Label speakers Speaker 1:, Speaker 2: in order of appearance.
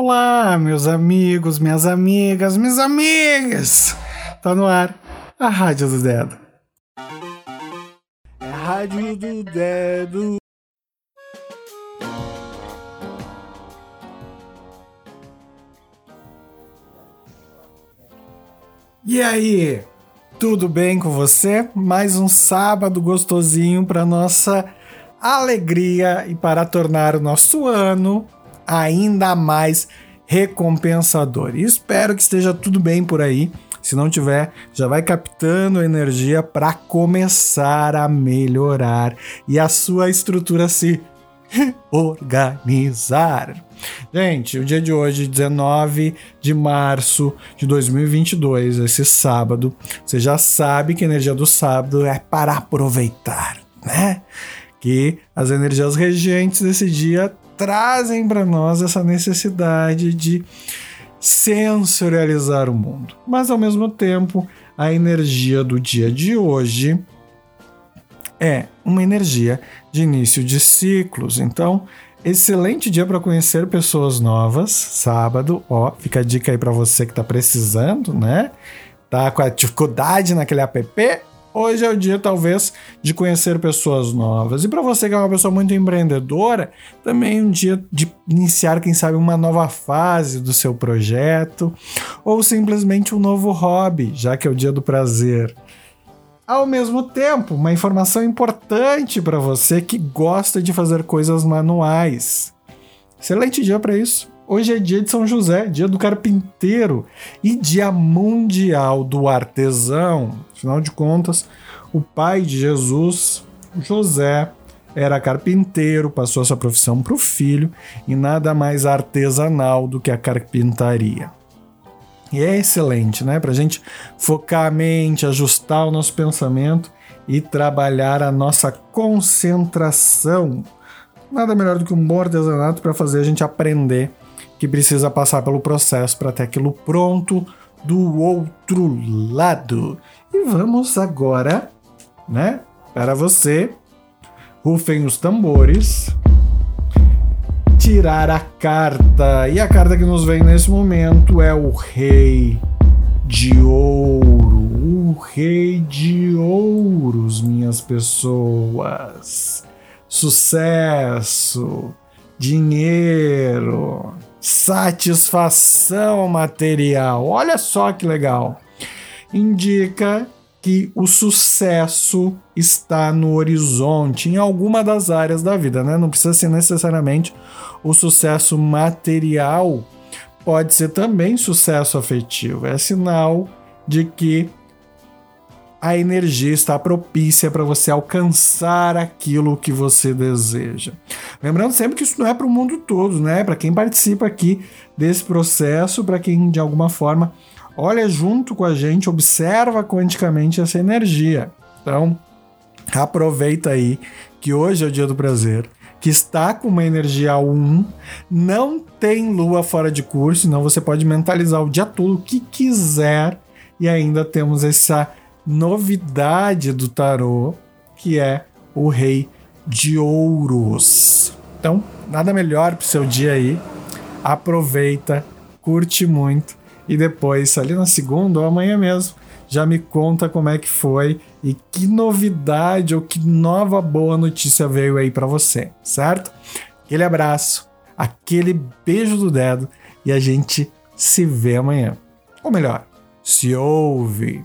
Speaker 1: Olá, meus amigos, minhas amigas, minhas amigas! Tá no ar a Rádio do Dedo.
Speaker 2: É a Rádio do Dedo.
Speaker 1: E aí, tudo bem com você? Mais um sábado gostosinho para nossa alegria e para tornar o nosso ano ainda mais recompensador. E espero que esteja tudo bem por aí. Se não tiver, já vai captando energia para começar a melhorar e a sua estrutura se organizar. Gente, o dia de hoje, 19 de março de 2022, esse sábado, você já sabe que a energia do sábado é para aproveitar, né? Que as energias regentes desse dia trazem para nós essa necessidade de sensorializar o mundo. Mas ao mesmo tempo, a energia do dia de hoje é uma energia de início de ciclos. Então, excelente dia para conhecer pessoas novas. Sábado, ó, fica a dica aí para você que está precisando, né? Tá com a dificuldade naquele app, Hoje é o dia, talvez, de conhecer pessoas novas. E para você que é uma pessoa muito empreendedora, também é um dia de iniciar, quem sabe, uma nova fase do seu projeto ou simplesmente um novo hobby, já que é o dia do prazer. Ao mesmo tempo, uma informação importante para você que gosta de fazer coisas manuais. Excelente dia para isso. Hoje é dia de São José, dia do carpinteiro e dia mundial do artesão. Afinal de contas, o pai de Jesus, José, era carpinteiro, passou essa profissão para o filho e nada mais artesanal do que a carpintaria. E é excelente, né? Para a gente focar a mente, ajustar o nosso pensamento e trabalhar a nossa concentração. Nada melhor do que um bom artesanato para fazer a gente aprender que precisa passar pelo processo para ter aquilo pronto do outro lado. E vamos agora, né, para você, rufem os tambores, tirar a carta. E a carta que nos vem nesse momento é o Rei de Ouro. O Rei de Ouros, minhas pessoas. Sucesso, dinheiro, satisfação material. Olha só que legal. Indica que o sucesso está no horizonte em alguma das áreas da vida, né? Não precisa ser necessariamente o sucesso material, pode ser também sucesso afetivo. É sinal de que a energia está propícia para você alcançar aquilo que você deseja. Lembrando sempre que isso não é para o mundo todo, né? Para quem participa aqui desse processo, para quem de alguma forma olha junto com a gente, observa quanticamente essa energia. Então, aproveita aí que hoje é o dia do prazer, que está com uma energia 1, não tem lua fora de curso, então você pode mentalizar o dia todo o que quiser e ainda temos essa novidade do tarô, que é o Rei de Ouros. Então, nada melhor para o seu dia aí. Aproveita, curte muito e depois, ali na segunda ou amanhã mesmo, já me conta como é que foi e que novidade ou que nova boa notícia veio aí para você, certo? Aquele abraço, aquele beijo do dedo e a gente se vê amanhã. Ou melhor, se ouve.